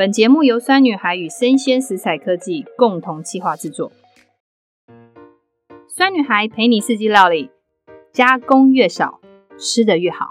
本节目由酸女孩与生鲜食材科技共同企划制作。酸女孩陪你四季料理，加工越少，吃的越好。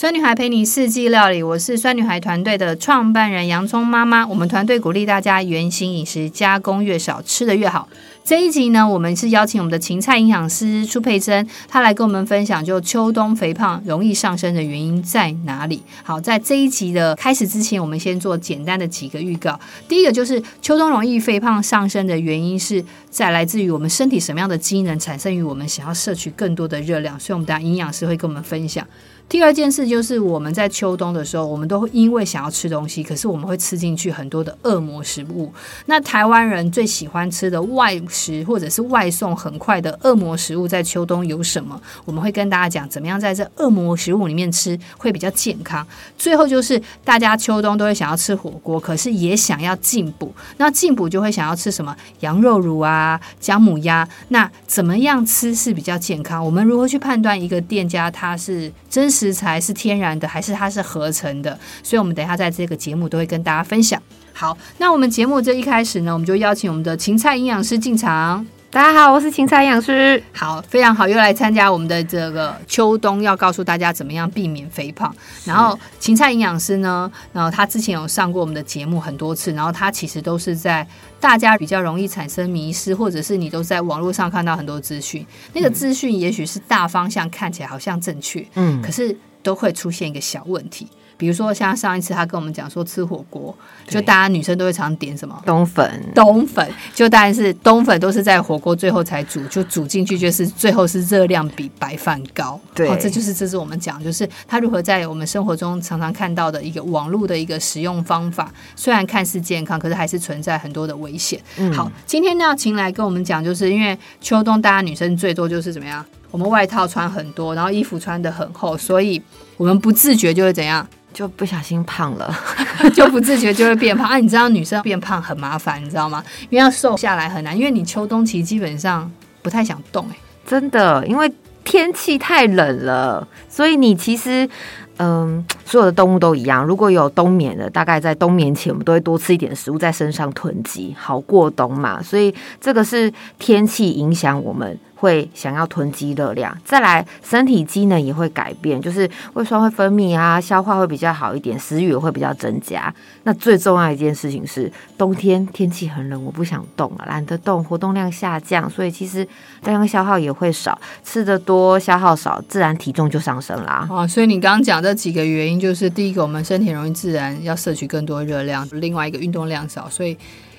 酸女孩陪你四季料理，我是酸女孩团队的创办人洋葱妈妈。我们团队鼓励大家原型饮食，加工越少，吃得越好。这一集呢，我们是邀请我们的芹菜营养师苏佩珍，她来跟我们分享，就秋冬肥胖容易上升的原因在哪里。好，在这一集的开始之前，我们先做简单的几个预告。第一个就是秋冬容易肥胖上升的原因是在来自于我们身体什么样的机能产生于我们想要摄取更多的热量，所以我们等下营养师会跟我们分享。第二件事就是我们在秋冬的时候，我们都会因为想要吃东西，可是我们会吃进去很多的恶魔食物。那台湾人最喜欢吃的外食或者是外送很快的恶魔食物，在秋冬有什么？我们会跟大家讲怎么样在这恶魔食物里面吃会比较健康。最后就是大家秋冬都会想要吃火锅，可是也想要进补。那进补就会想要吃什么？羊肉炉啊，姜母鸭。那怎么样吃是比较健康？我们如何去判断一个店家它是真实食材是天然的还是它是合成的？所以，我们等一下在这个节目都会跟大家分享。好，那我们节目这一开始呢，我们就邀请我们的芹菜营养师进场。大家好，我是芹菜营养师。好，非常好，又来参加我们的这个秋冬，要告诉大家怎么样避免肥胖。然后，芹菜营养师呢，然后他之前有上过我们的节目很多次，然后他其实都是在大家比较容易产生迷失，或者是你都在网络上看到很多资讯，那个资讯也许是大方向看起来好像正确，嗯，可是都会出现一个小问题。比如说，像上一次他跟我们讲说吃火锅，就大家女生都会常点什么？冬粉，冬粉。就当然是冬粉都是在火锅最后才煮，就煮进去就是最后是热量比白饭高。对，这就是这是我们讲，就是他如何在我们生活中常常看到的一个网络的一个使用方法，虽然看似健康，可是还是存在很多的危险。嗯，好，今天呢要请来跟我们讲，就是因为秋冬大家女生最多就是怎么样，我们外套穿很多，然后衣服穿的很厚，所以我们不自觉就会怎样。就不小心胖了，就不自觉就会变胖啊！你知道女生变胖很麻烦，你知道吗？因为要瘦下来很难，因为你秋冬期基本上不太想动，哎，真的，因为天气太冷了，所以你其实。嗯，所有的动物都一样。如果有冬眠的，大概在冬眠前，我们都会多吃一点食物在身上囤积，好过冬嘛。所以这个是天气影响我们会想要囤积热量。再来，身体机能也会改变，就是胃酸会分泌啊，消化会比较好一点，食欲也会比较增加。那最重要一件事情是，冬天天气很冷，我不想动了，懒得动，活动量下降，所以其实热量消耗也会少。吃得多，消耗少，自然体重就上升啦。哦，所以你刚刚讲。这几个原因就是：第一个，我们身体容易自然要摄取更多热量；另外一个，运动量少。所以，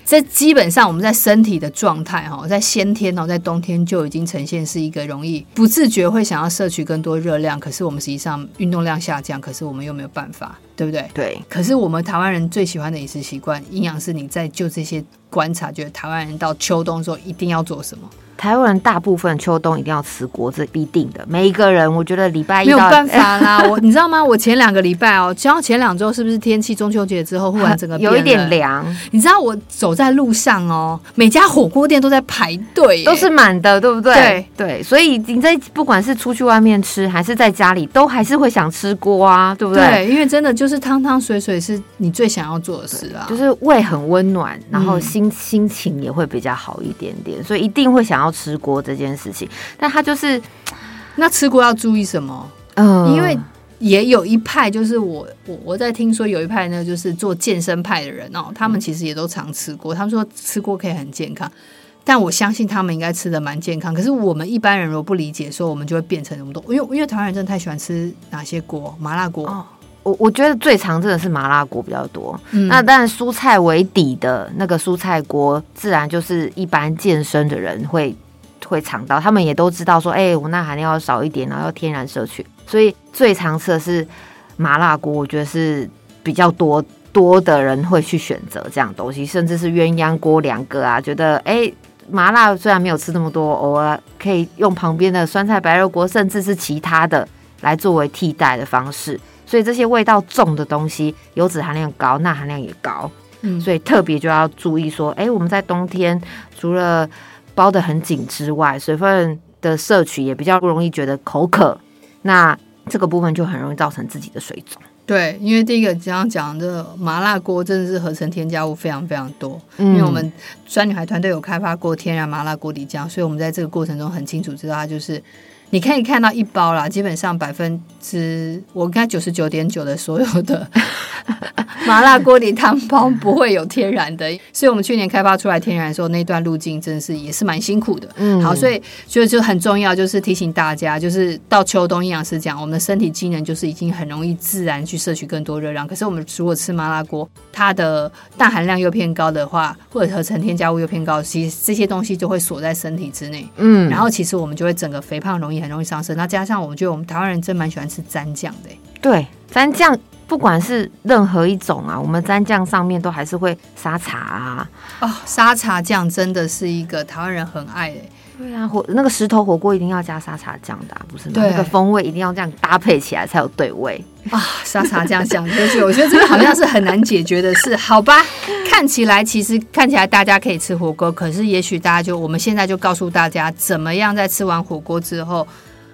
这基本上我们在身体的状态哈，在先天哦，在冬天就已经呈现是一个容易不自觉会想要摄取更多热量，可是我们实际上运动量下降，可是我们又没有办法，对不对？对。可是我们台湾人最喜欢的饮食习惯，营养师你在就这些观察，觉得台湾人到秋冬的时候一定要做什么？台湾人大部分秋冬一定要吃锅，子必定的。每一个人，我觉得礼拜一没有办法啦。我你知道吗？我前两个礼拜哦，只要前两周是不是天气中秋节之后忽然整个有一点凉？你知道我走在路上哦，每家火锅店都在排队，都是满的，对不对？对对，所以你在不管是出去外面吃，还是在家里，都还是会想吃锅啊，对不对？对，因为真的就是汤汤水水是你最想要做的事啊，就是胃很温暖，然后心、嗯、心情也会比较好一点点，所以一定会想要吃锅这件事。情，但他就是那吃锅要注意什么？嗯，因为也有一派，就是我我我在听说有一派呢，就是做健身派的人哦，他们其实也都常吃锅。他们说吃锅可以很健康，但我相信他们应该吃的蛮健康。可是我们一般人如果不理解，说我们就会变成那么多。因为因为台湾人真的太喜欢吃哪些锅？麻辣锅。哦，我我觉得最常真的是麻辣锅比较多。嗯，那当然蔬菜为底的那个蔬菜锅，自然就是一般健身的人会。会尝到，他们也都知道说，哎、欸，我钠含量要少一点，然后要天然摄取，所以最常吃的是麻辣锅，我觉得是比较多多的人会去选择这样东西，甚至是鸳鸯锅两个啊，觉得哎、欸，麻辣虽然没有吃那么多，偶尔可以用旁边的酸菜白肉锅，甚至是其他的来作为替代的方式，所以这些味道重的东西，油脂含量高，钠含量也高，嗯，所以特别就要注意说，哎、欸，我们在冬天除了包得很紧之外，水分的摄取也比较不容易觉得口渴，那这个部分就很容易造成自己的水肿。对，因为第一个刚刚讲的麻辣锅真的是合成添加物非常非常多，嗯、因为我们酸女孩团队有开发过天然麻辣锅底酱，所以我们在这个过程中很清楚知道它就是。你可以看到一包啦，基本上百分之我看九十九点九的所有的 麻辣锅底汤包不会有天然的，所以我们去年开发出来天然的时候，那段路径真的是也是蛮辛苦的。嗯，好，所以就就很重要，就是提醒大家，就是到秋冬，营养师讲，我们的身体机能就是已经很容易自然去摄取更多热量，可是我们如果吃麻辣锅，它的氮含量又偏高的话，或者合成添加物又偏高，其实这些东西就会锁在身体之内。嗯，然后其实我们就会整个肥胖容易。很容易上升，那加上我们觉得我们台湾人真蛮喜欢吃蘸酱的。对，蘸酱不管是任何一种啊，我们蘸酱上面都还是会沙茶啊。哦，沙茶酱真的是一个台湾人很爱的。对啊，火那个石头火锅一定要加沙茶酱的，啊，不是吗？那个风味一定要这样搭配起来才有对味啊！沙茶酱讲出去，我觉得这个好像是很难解决的事，好吧？看起来其实看起来大家可以吃火锅，可是也许大家就我们现在就告诉大家，怎么样在吃完火锅之后。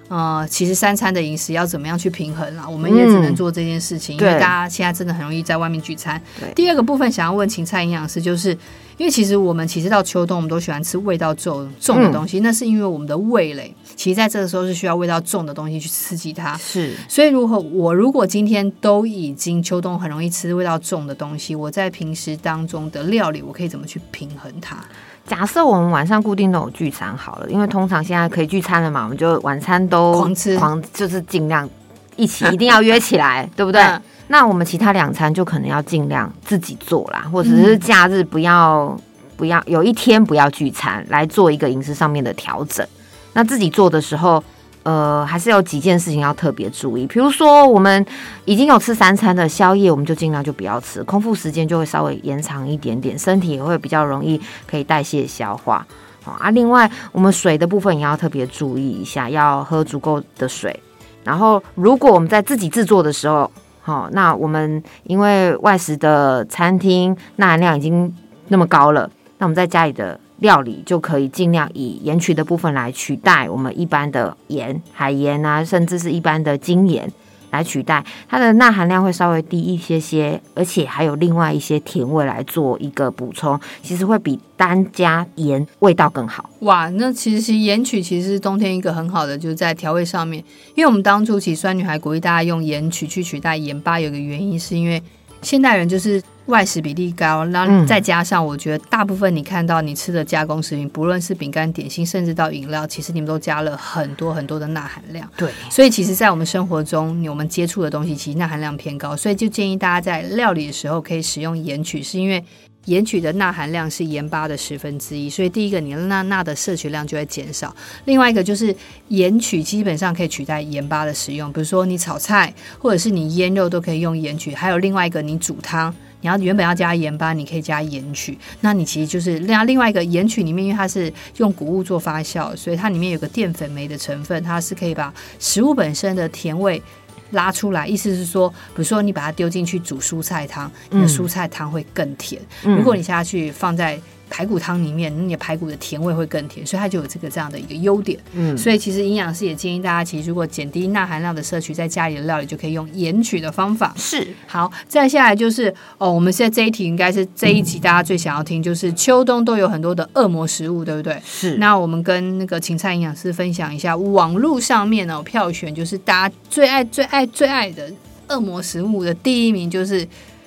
呃，其实三餐的饮食要怎么样去平衡啊？我们也只能做这件事情，嗯、因为大家现在真的很容易在外面聚餐。第二个部分想要问芹菜营养师，就是因为其实我们其实到秋冬，我们都喜欢吃味道重重的东西，嗯、那是因为我们的味蕾其实在这个时候是需要味道重的东西去刺激它。是，所以如果我如果今天都已经秋冬很容易吃味道重的东西，我在平时当中的料理，我可以怎么去平衡它？假设我们晚上固定都有聚餐好了，因为通常现在可以聚餐了嘛，我们就晚餐都狂吃，狂就是尽量一起一定要约起来，对不对？嗯、那我们其他两餐就可能要尽量自己做啦，或者是假日不要、嗯、不要有一天不要聚餐，来做一个饮食上面的调整。那自己做的时候。呃，还是有几件事情要特别注意，比如说我们已经有吃三餐的宵夜，我们就尽量就不要吃，空腹时间就会稍微延长一点点，身体也会比较容易可以代谢消化。好啊，另外我们水的部分也要特别注意一下，要喝足够的水。然后如果我们在自己制作的时候，好，那我们因为外食的餐厅钠含量已经那么高了，那我们在家里的。料理就可以尽量以盐曲的部分来取代我们一般的盐、海盐啊，甚至是一般的精盐来取代，它的钠含量会稍微低一些些，而且还有另外一些甜味来做一个补充，其实会比单加盐味道更好。哇，那其实盐曲其实是冬天一个很好的，就是在调味上面，因为我们当初其实酸女孩鼓励大家用盐曲去取代盐巴，有个原因是因为现代人就是。外食比例高，然后再加上我觉得大部分你看到你吃的加工食品，不论是饼干、点心，甚至到饮料，其实你们都加了很多很多的钠含量。对，所以其实，在我们生活中，我们接触的东西其实钠含量偏高，所以就建议大家在料理的时候可以使用盐曲，是因为盐曲的钠含量是盐巴的十分之一，所以第一个你的钠钠的摄取量就会减少。另外一个就是盐曲基本上可以取代盐巴的使用，比如说你炒菜或者是你腌肉都可以用盐曲，还有另外一个你煮汤。你要原本要加盐巴，你可以加盐曲。那你其实就是另另外一个盐曲里面，因为它是用谷物做发酵，所以它里面有个淀粉酶的成分，它是可以把食物本身的甜味拉出来。意思是说，比如说你把它丢进去煮蔬菜汤，你的蔬菜汤会更甜。嗯、如果你下去放在排骨汤里面，你的排骨的甜味会更甜，所以它就有这个这样的一个优点。嗯，所以其实营养师也建议大家，其实如果减低钠含量的摄取，在家里的料理就可以用盐取的方法。是，好，再下来就是哦，我们现在这一题应该是这一集大家最想要听，就是秋冬都有很多的恶魔食物，对不对？是。那我们跟那个芹菜营养师分享一下，网络上面呢票选就是大家最爱最爱最爱的恶魔食物的第一名就是。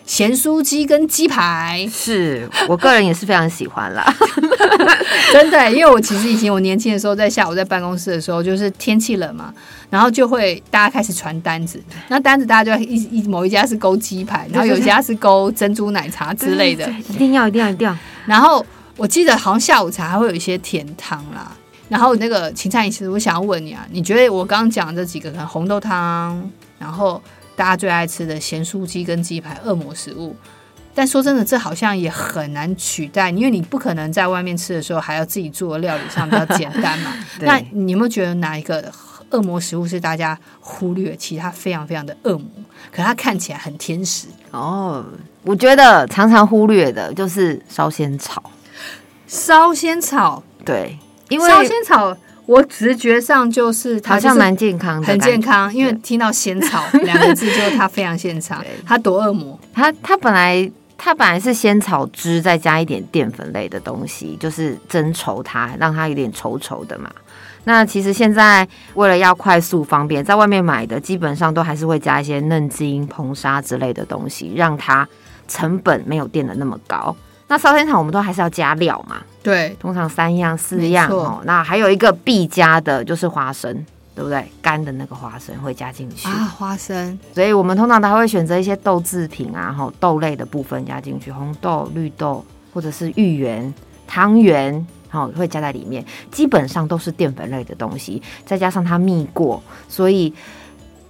咸酥鸡跟鸡排，是我个人也是非常喜欢啦，真的，因为我其实以前我年轻的时候，在下午在办公室的时候，就是天气冷嘛，然后就会大家开始传单子，那单子大家就一一某一家是勾鸡排，然后有一家是勾珍珠奶茶之类的，一定要一定要一定要。然后我记得好像下午茶还会有一些甜汤啦，然后那个芹菜，其实我想要问你啊，你觉得我刚刚讲的这几个，可能红豆汤，然后。大家最爱吃的咸酥鸡跟鸡排，恶魔食物。但说真的，这好像也很难取代，因为你不可能在外面吃的时候还要自己做料理上比较简单嘛。那你有没有觉得哪一个恶魔食物是大家忽略，其他非常非常的恶魔，可它看起来很天使？哦，我觉得常常忽略的就是烧仙草。烧仙草，对，因为烧仙草。我直觉上就是它好像蛮健康的，很健康，因为听到仙草两个字，就是它非常现场。它多恶魔，它它本来它本来是仙草汁，再加一点淀粉类的东西，就是增稠它，让它有点稠稠的嘛。那其实现在为了要快速方便，在外面买的基本上都还是会加一些嫩精、硼砂之类的东西，让它成本没有垫的那么高。那烧仙草我们都还是要加料嘛？对，通常三样四样哦。那还有一个必加的就是花生，对不对？干的那个花生会加进去啊，花生。所以我们通常都会选择一些豆制品啊，哈，豆类的部分加进去，红豆、绿豆或者是芋圆、汤圆，好，会加在里面。基本上都是淀粉类的东西，再加上它蜜过，所以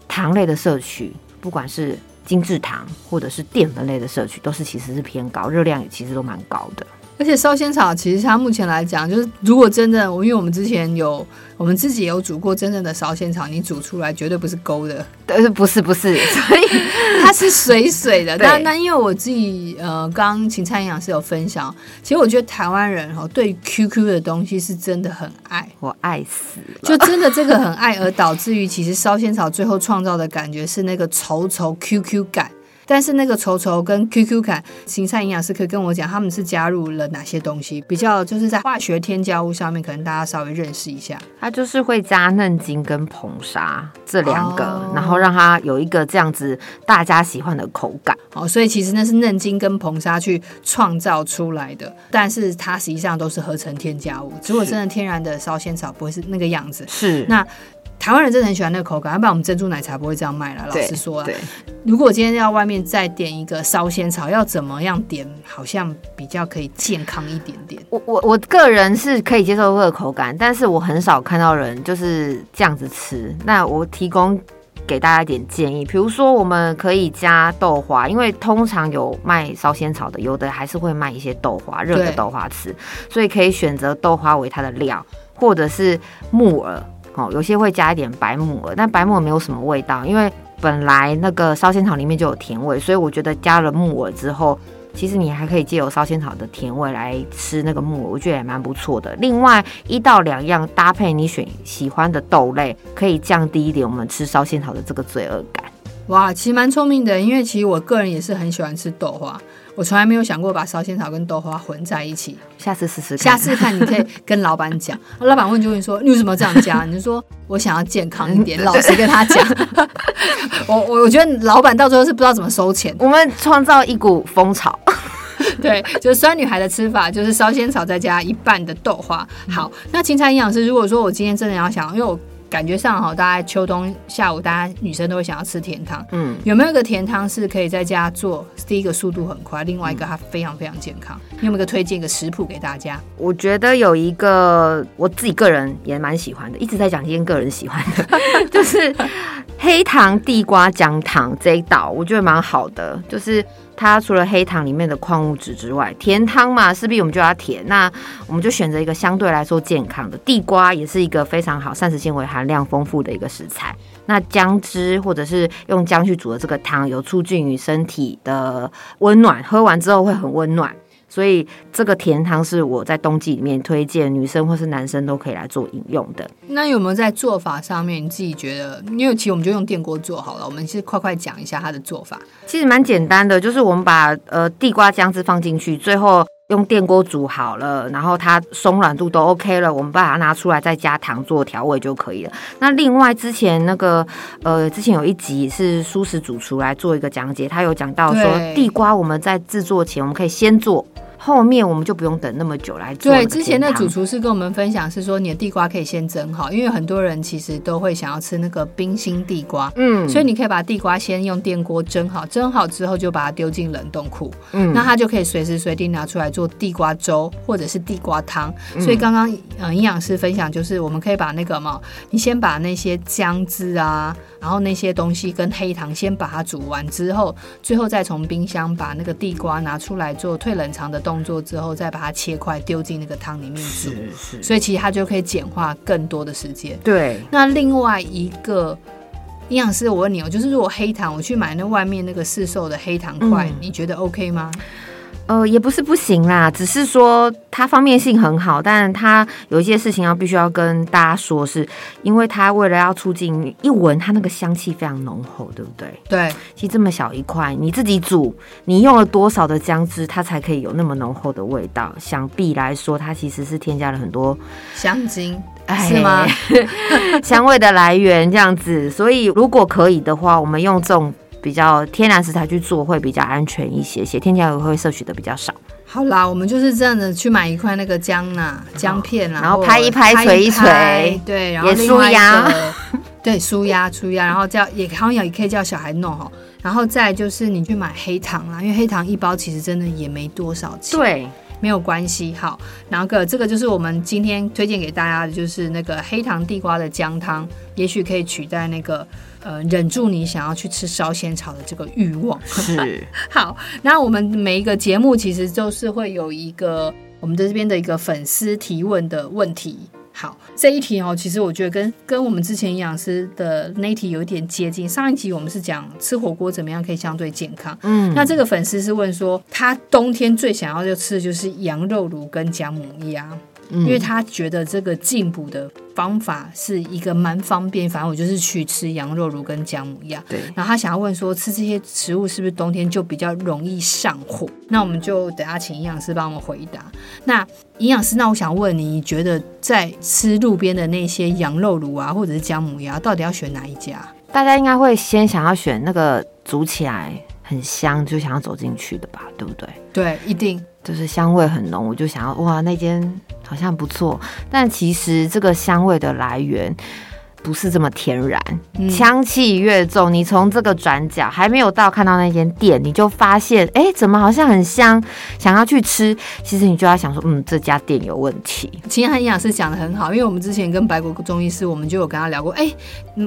糖类的摄取，不管是。精制糖或者是淀粉类的摄取都是其实是偏高，热量也其实都蛮高的。而且烧仙草其实它目前来讲，就是如果真的，因为我们之前有我们自己有煮过真正的烧仙草，你煮出来绝对不是勾的，但是不是不是，所以它是水水的。但那因为我自己呃，刚芹菜营养师有分享，其实我觉得台湾人哈对 QQ 的东西是真的很爱，我爱死了，就真的这个很爱，而导致于其实烧仙草最后创造的感觉是那个稠稠 QQ 感。但是那个稠稠跟 QQ 感，芹菜营养师可以跟我讲，他们是加入了哪些东西？比较就是在化学添加物上面，可能大家稍微认识一下。它就是会加嫩精跟硼砂这两个，哦，然后让它有一个这样子大家喜欢的口感。哦，所以其实那是嫩精跟硼砂去创造出来的，但是它实际上都是合成添加物。如果真的天然的烧仙草不会是那个样子。是那。台湾人真的很喜欢那个口感，要不然我们珍珠奶茶不会这样卖了。老实说，如果今天要外面再点一个烧仙草，要怎么样点？好像比较可以健康一点点。我我我个人是可以接受这个口感，但是我很少看到人就是这样子吃。那我提供给大家一点建议，比如说我们可以加豆花，因为通常有卖烧仙草的，有的还是会卖一些豆花，热的豆花吃，所以可以选择豆花为它的料，或者是木耳。哦，有些会加一点白木耳，但白木耳没有什么味道，因为本来那个烧仙草里面就有甜味，所以我觉得加了木耳之后，其实你还可以借由烧仙草的甜味来吃那个木耳，我觉得也蛮不错的。另外一到两样搭配你选喜欢的豆类，可以降低一点我们吃烧仙草的这个罪恶感。哇，其实蛮聪明的，因为其实我个人也是很喜欢吃豆花。我从来没有想过把烧仙草跟豆花混在一起，下次试试看。下次看你可以跟老板讲，老板问就问说，你为什么这样加？你就说我想要健康一点，老实跟他讲。我我我觉得老板到最后是不知道怎么收钱。我们创造一股风潮，对，就是酸女孩的吃法，就是烧仙草再加一半的豆花。好，那芹菜营养师，如果说我今天真的要想，因为我。感觉上哈，大概秋冬下午，大家女生都会想要吃甜汤。嗯，有没有一个甜汤是可以在家做？第一个速度很快，另外一个它非常非常健康。你有没有个推荐一个食谱给大家？我觉得有一个我自己个人也蛮喜欢的，一直在讲今天个人喜欢的，就是黑糖地瓜姜糖这一道，我觉得蛮好的，就是。它除了黑糖里面的矿物质之外，甜汤嘛，势必我们就要甜。那我们就选择一个相对来说健康的地瓜，也是一个非常好膳食纤维含量丰富的一个食材。那姜汁或者是用姜去煮的这个汤，有促进于身体的温暖，喝完之后会很温暖。所以这个甜汤是我在冬季里面推荐女生或是男生都可以来做饮用的。那有没有在做法上面你自己觉得？因为其实我们就用电锅做好了，我们是快快讲一下它的做法。其实蛮简单的，就是我们把呃地瓜姜汁放进去，最后用电锅煮好了，然后它松软度都 OK 了，我们把它拿出来再加糖做调味就可以了。那另外之前那个呃之前有一集是蔬食主厨来做一个讲解，他有讲到说地瓜我们在制作前我们可以先做。后面我们就不用等那么久来做。对，之前的主厨是跟我们分享是说，你的地瓜可以先蒸好，因为很多人其实都会想要吃那个冰心地瓜，嗯，所以你可以把地瓜先用电锅蒸好，蒸好之后就把它丢进冷冻库，嗯，那它就可以随时随地拿出来做地瓜粥或者是地瓜汤。所以刚刚呃营养师分享就是，我们可以把那个嘛，你先把那些姜汁啊。然后那些东西跟黑糖先把它煮完之后，最后再从冰箱把那个地瓜拿出来做退冷藏的动作之后，再把它切块丢进那个汤里面煮。所以其实它就可以简化更多的时间。对。那另外一个营养师，我问你哦，就是如果黑糖我去买那外面那个市售的黑糖块，嗯，你觉得 OK 吗？呃，也不是不行啦，只是说它方便性很好，但它有一些事情要必须要跟大家说，是因为它为了要促进一闻，它那个香气非常浓厚，对不对？对，其实这么小一块，你自己煮，你用了多少的姜汁，它才可以有那么浓厚的味道？想必来说，它其实是添加了很多香精，是吗？香味的来源这样子，所以如果可以的话，我们用这种比较天然食材去做，会比较安全一些些，添加也会摄取的比较少。好啦，我们就是这样子去买一块那个姜啊，姜片啊，然后拍一拍，捶一捶，对，然后另外一个，对，舒压舒压，然后叫也好像也可以叫小孩弄哦，然后再就是你去买黑糖啦，因为黑糖一包其实真的也没多少钱，对，没有关系。好，然后个这个就是我们今天推荐给大家的，就是那个黑糖地瓜的姜汤，也许可以取代那个。呃，忍住你想要去吃烧仙草的这个欲望。是 好，那我们每一个节目其实都是会有一个我们的这边的一个粉丝提问的问题。好，这一题哦，其实我觉得跟跟我们之前营养师的那一题有一点接近。上一集我们是讲吃火锅怎么样可以相对健康。嗯，那这个粉丝是问说，他冬天最想要就吃的就是羊肉炉跟姜母鸭。因为他觉得这个进补的方法是一个蛮方便，反正我就是去吃羊肉炉跟姜母鸭。对，然后他想要问说，吃这些食物是不是冬天就比较容易上火？那我们就等下请营养师帮我们回答。那营养师，那我想问你，你觉得在吃路边的那些羊肉炉啊，或者是姜母鸭，到底要选哪一家？大家应该会先想要选那个煮起来很香，就想要走进去的吧，对不对？对，一定。就是香味很浓，我就想要哇，那间好像不错。但其实这个香味的来源不是这么天然，香气越重，你从这个转角还没有到看到那间店，你就发现哎、欸，怎么好像很香，想要去吃。其实你就要想说，嗯，这家店有问题。其实营养师讲的很好，因为我们之前跟白果中医师，我们就有跟他聊过。哎、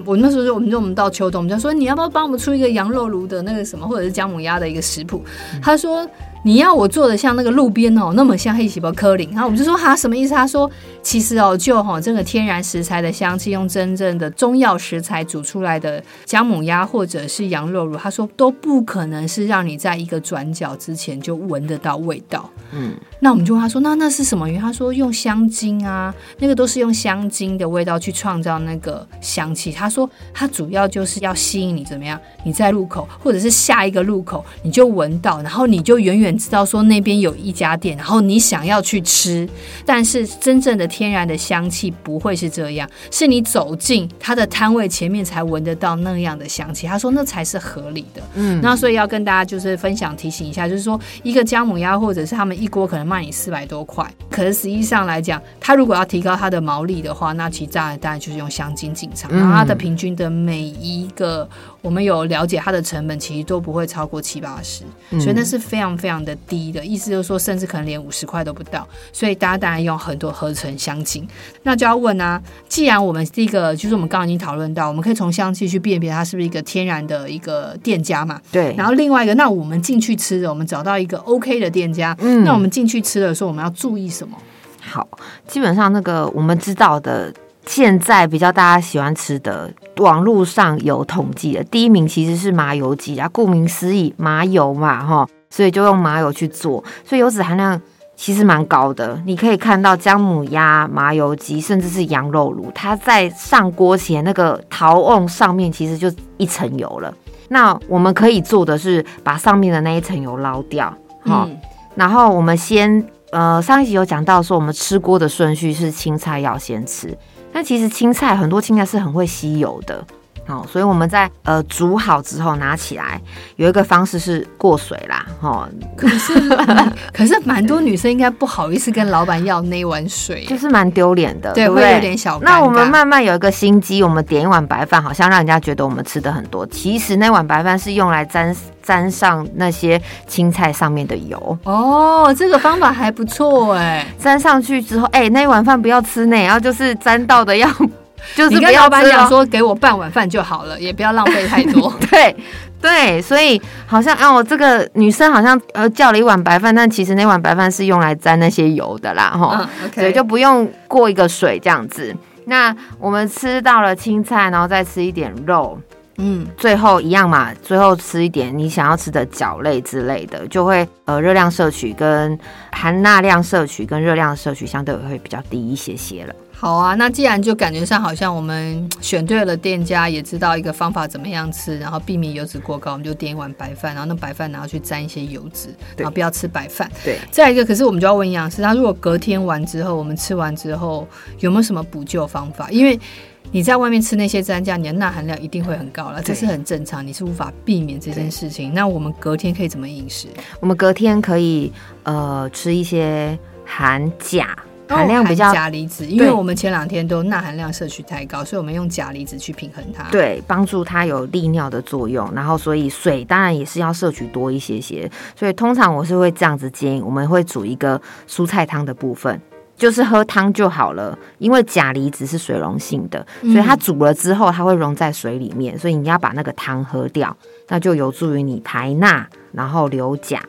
我那时候就我们就我们到秋冬，我们就说你要不要帮我们出一个羊肉炉的那个什么，或者是姜母鸭的一个食谱？他说。你要我做的像那个路边哦，那么像黑细胞颗粒，然后我们就说哈什么意思？他说其实哦，就哈这个天然食材的香气，用真正的中药食材煮出来的姜母鸭或者是羊肉乳，他说都不可能是让你在一个转角之前就闻得到味道。嗯，那我们就问他说，那那是什么原因？他说用香精啊，那个都是用香精的味道去创造那个香气。他说它主要就是要吸引你怎么样？你在路口或者是下一个路口你就闻到，然后你就远远。知道说那边有一家店，然后你想要去吃，但是真正的天然的香气不会是这样，是你走进他的摊位前面才闻得到那样的香气。他说那才是合理的。嗯，那所以要跟大家就是分享提醒一下，就是说一个姜母鸭或者是他们一锅可能卖你四百多块，可是实际上来讲，他如果要提高他的毛利的话，那其实当然当然就是用香精进场，然后它的平均的每一个我们有了解它的成本，其实都不会超过七八十，所以那是非常非常。的低的意思就是说，甚至可能连五十块都不到，所以大家当然用很多合成香精。那就要问啊，既然我们第一个就是我们刚刚已经讨论到，我们可以从香气去辨别它是不是一个天然的一个店家嘛？对。然后另外一个，那我们进去吃的，我们找到一个 OK 的店家，嗯，那我们进去吃的时候，我们要注意什么？好，基本上那个我们知道的。现在比较大家喜欢吃的，网络上有统计的，第一名其实是麻油鸡啊，顾名思义，麻油嘛，哈，所以就用麻油去做，所以油脂含量其实蛮高的。你可以看到姜母鸭、麻油鸡，甚至是羊肉炉，它在上锅前那个陶瓮上面其实就一层油了。那我们可以做的是把上面的那一层油捞掉，哈、嗯，然后我们先，呃，上一集有讲到说，我们吃锅的顺序是青菜要先吃。那其实青菜很多青菜是很会吸油的，哦，所以我们在呃煮好之后拿起来，有一个方式是过水啦，哦，可是可是蛮多女生应该不好意思跟老板要那碗水，就是蛮丢脸的，对，对对会有点小。那我们慢慢有一个心机，我们点一碗白饭，好像让人家觉得我们吃的很多，其实那碗白饭是用来沾。沾上那些青菜上面的油哦，这个方法还不错哎。沾上去之后，哎、欸，那一碗饭不要吃呢，然后就是沾到的要，就是不要吃。你跟老板讲说，给我半碗饭就好了，也不要浪费太多。对对，所以好像啊，我这个女生好像呃叫了一碗白饭，但其实那碗白饭是用来沾那些油的啦，哈、嗯。对，okay、就不用过一个水这样子。那我们吃到了青菜，然后再吃一点肉。嗯，最后一样嘛，最后吃一点你想要吃的角类之类的，就会呃热量摄取跟含钠量摄取跟热量摄取相对会比较低一些些了。好啊，那既然就感觉上好像我们选对了店家，也知道一个方法怎么样吃，然后避免油脂过高，我们就点一碗白饭，然后那白饭然后去沾一些油脂，然后不要吃白饭。对。再一个，可是我们就要问营养师，他如果隔天完之后，我们吃完之后有没有什么补救方法？因为你在外面吃那些蘸酱，你的钠含量一定会很高了，这是很正常，你是无法避免这件事情。那我们隔天可以怎么饮食？我们隔天可以呃吃一些含钾。含量比较钾离子，因为我们前两天都钠含量摄取太高，所以我们用钾离子去平衡它，对，帮助它有利尿的作用。然后，所以水当然也是要摄取多一些些。所以通常我是会这样子建议，我们会煮一个蔬菜汤的部分，就是喝汤就好了。因为钾离子是水溶性的，所以它煮了之后它会溶在水里面，所以你要把那个汤喝掉，那就有助于你排钠，然后留钾。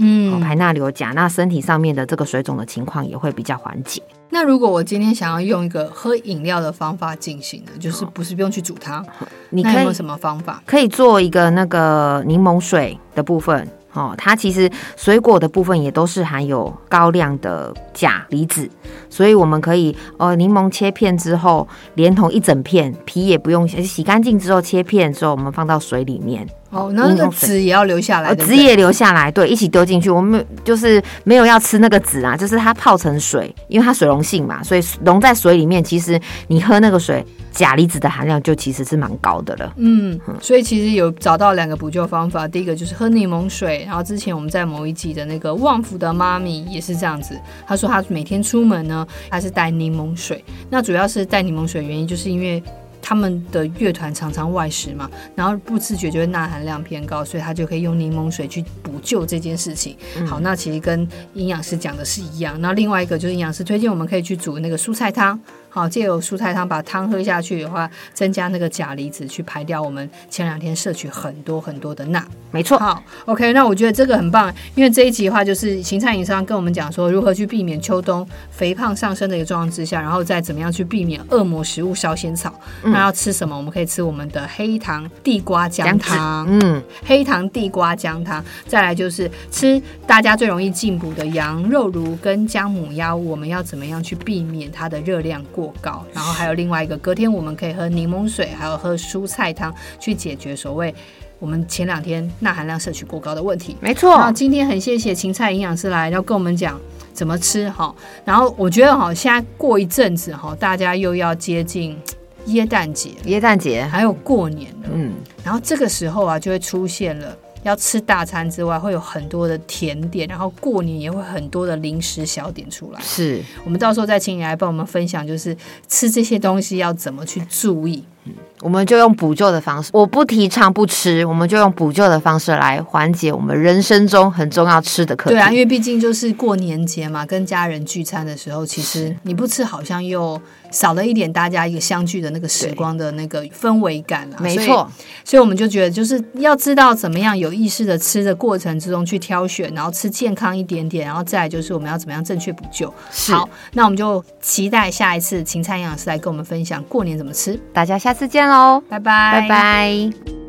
嗯，排钠留钾，那身体上面的这个水肿的情况也会比较缓解。那如果我今天想要用一个喝饮料的方法进行呢，就是不是不用去煮汤，你可以有什么方法？可以做一个那个柠檬水的部分。哦，它其实水果的部分也都是含有高量的钾离子，所以我们可以呃柠檬切片之后，连同一整片皮也不用洗，洗干净之后切片之后，我们放到水里面。哦，那那个籽也要留下来，籽也留下来，对，一起丢进去。我们就是没有要吃那个籽啊，就是它泡成水，因为它水溶性嘛，所以溶在水里面，其实你喝那个水。钾离子的含量就其实是蛮高的了。嗯，所以其实有找到两个补救方法。第一个就是喝柠檬水，然后之前我们在某一集的那个旺福的妈咪也是这样子，她说她每天出门呢，她是带柠檬水。那主要是带柠檬水原因，就是因为他们的乐团常常外食嘛，然后不自觉就会钠含量偏高，所以他就可以用柠檬水去补救这件事情。好，那其实跟营养师讲的是一样。那另外一个就是营养师推荐我们可以去煮那个蔬菜汤。好，借由蔬菜汤把汤喝下去的话，增加那个钾离子，去排掉我们前两天摄取很多很多的钠。没错。好，OK，那我觉得这个很棒，因为这一集的话就是芹菜营商跟我们讲说如何去避免秋冬肥胖上升的一个状况之下，然后再怎么样去避免恶魔食物烧仙草。嗯、那要吃什么？我们可以吃我们的黑糖地瓜姜汤。嗯，黑糖地瓜姜汤。再来就是吃大家最容易进补的羊肉炉跟姜母鸭，我们要怎么样去避免它的热量过高，然后还有另外一个，隔天我们可以喝柠檬水，还有喝蔬菜汤，去解决所谓我们前两天钠含量摄取过高的问题。没错。然后今天很谢谢芹菜营养师来，要跟我们讲怎么吃哈。然后我觉得哈，现在过一阵子哈，大家又要接近耶诞节，耶诞节还有过年了，嗯，然后这个时候啊，就会出现了。要吃大餐之外，会有很多的甜点，然后过年也会很多的零食小点出来。是我们到时候再请你来帮我们分享，就是吃这些东西要怎么去注意。嗯，我们就用补救的方式，我不提倡不吃，我们就用补救的方式来缓解我们人生中很重要吃的课题。对啊，因为毕竟就是过年节嘛，跟家人聚餐的时候，其实你不吃好像又。少了一点大家一个相聚的那个时光的那个氛围感了，没错，所以我们就觉得就是要知道怎么样有意识的吃的过程之中去挑选，然后吃健康一点点，然后再来就是我们要怎么样正确补救。好，那我们就期待下一次芹菜营养师来跟我们分享过年怎么吃。大家下次见喽，拜拜，拜拜。